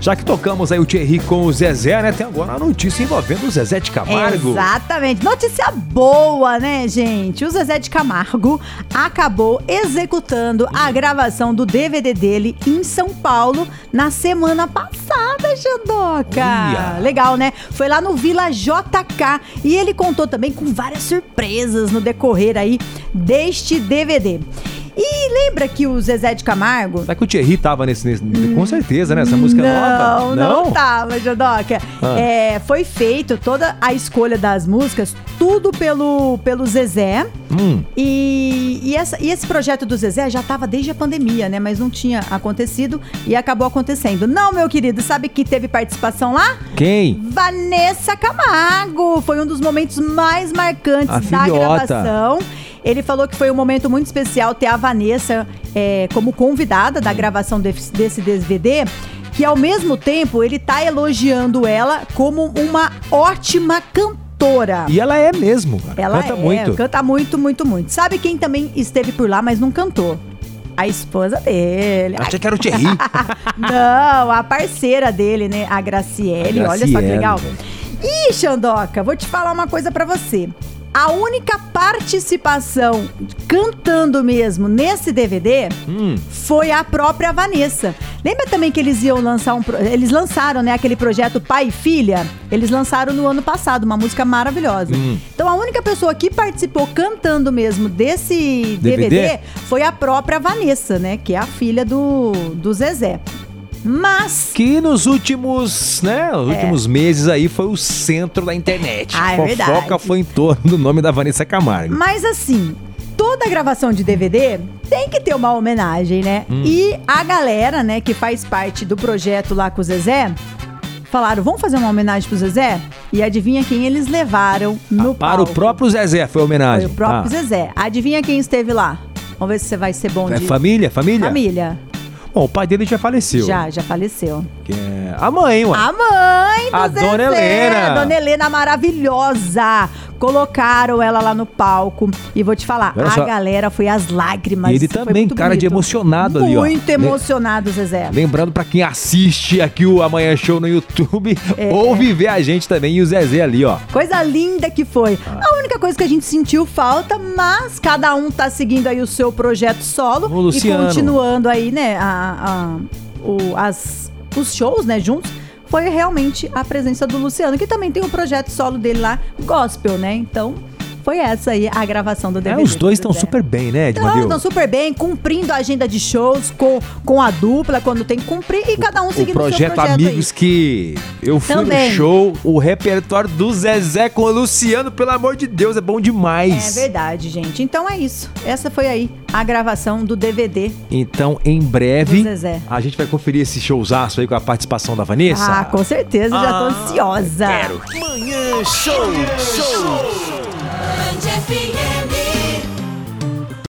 Já que tocamos aí o Thierry com o Zezé, né? Tem agora uma notícia envolvendo o Zezé de Camargo. Exatamente. Notícia boa, né, gente? O Zezé de Camargo acabou executando a gravação do DVD dele em São Paulo na semana passada, Jandoca. Legal, né? Foi lá no Vila JK e ele contou também com várias surpresas no decorrer aí deste DVD. E lembra que o Zezé de Camargo Será que o Thierry tava nesse, nesse- Com certeza, né? Essa música não, nova. não, tava, Jodoca. Ah. É, foi feito toda a escolha das músicas, tudo pelo, pelo Zezé. Hum, E, e, essa- e esse projeto do Zezé já estava desde a pandemia, né? Mas não tinha acontecido e acabou acontecendo. Não, meu querido, sabe que teve participação lá? quem? Vanessa Camargo. Foi um dos momentos mais marcantes A da filhota. gravação. Ele falou que foi um momento muito especial ter a Vanessa é, como convidada da gravação desse, desse DVD. Que ao mesmo tempo ele tá elogiando ela como uma ótima cantora. E ela é mesmo. cara. Ela Canta é, muito. canta muito, muito, muito. Sabe quem também esteve por lá, mas não cantou? A esposa dele. Achei que era o Thierry. Não, a parceira dele, né? A Graciele. A Olha só que Graciele, legal. velho. Ih, Xandoca, vou te falar uma coisa pra você. A única participação cantando mesmo nesse DVD Hum. foi a própria Vanessa. Lembra também que eles iam lançar um. Eles lançaram, né, aquele projeto Pai e Filha? Eles lançaram no ano passado, uma música maravilhosa. Hum. Então a única pessoa que participou cantando mesmo desse DVD? DVD, foi a própria Vanessa, né? Que é a filha do, do Zezé. Mas. Que nos últimos, né, os últimos meses aí foi o centro da internet. É. Ah, é Fofoca verdade. foi em torno do nome da Vanessa Camargo. Mas assim, toda gravação de DVD tem que ter uma homenagem, né? Hum. E a galera, né, que faz parte do projeto lá com o Zezé, falaram, vamos fazer uma homenagem pro Zezé? E adivinha quem eles levaram no Ah, Para palco? o próprio Zezé foi a homenagem. Foi o próprio Ah. Zezé. Adivinha quem esteve lá? Vamos ver se você vai ser bom É de... família? Família? Família. Bom, o pai dele já faleceu. Já, já faleceu. Que é a mãe, ué. A mãe do A Zezé, Dona Helena. A Dona Helena maravilhosa. Colocaram ela lá no palco. E vou te falar, Olha a só. galera foi às lágrimas. E ele Foi também, muito cara de bonito. emocionado ali, ó. Muito emocionado, Zezé. Lembrando pra quem assiste aqui o Amanhã Show no YouTube, É. ouve ver a gente também e o Zezé ali, ó. Coisa linda que foi. Ah. A única coisa que a gente sentiu falta, mas cada um tá seguindo aí o seu projeto solo O e continuando aí, né, a, a- o- as, os shows, né, juntos. Foi realmente a presença do Luciano, que também tem o projeto solo dele lá, gospel, né? Então, foi essa aí a gravação do É, DVD. os dois do estão super bem, né, Edmadeu? estão super bem, cumprindo a agenda de shows com, com a dupla, quando tem que cumprir, e cada um O seguindo o seu projeto projeto Amigos aí. que eu fui Também. no show, o repertório do Zezé com o Luciano, pelo amor de Deus, é bom É demais. verdade, gente. Então é isso. Essa foi aí a gravação do DVD. Então, em breve, a gente vai conferir esse showzaço aí com a participação da Vanessa. Ah, com certeza, já tô Ah, ansiosa. Quero. Manhã Show. Show. Band Jeff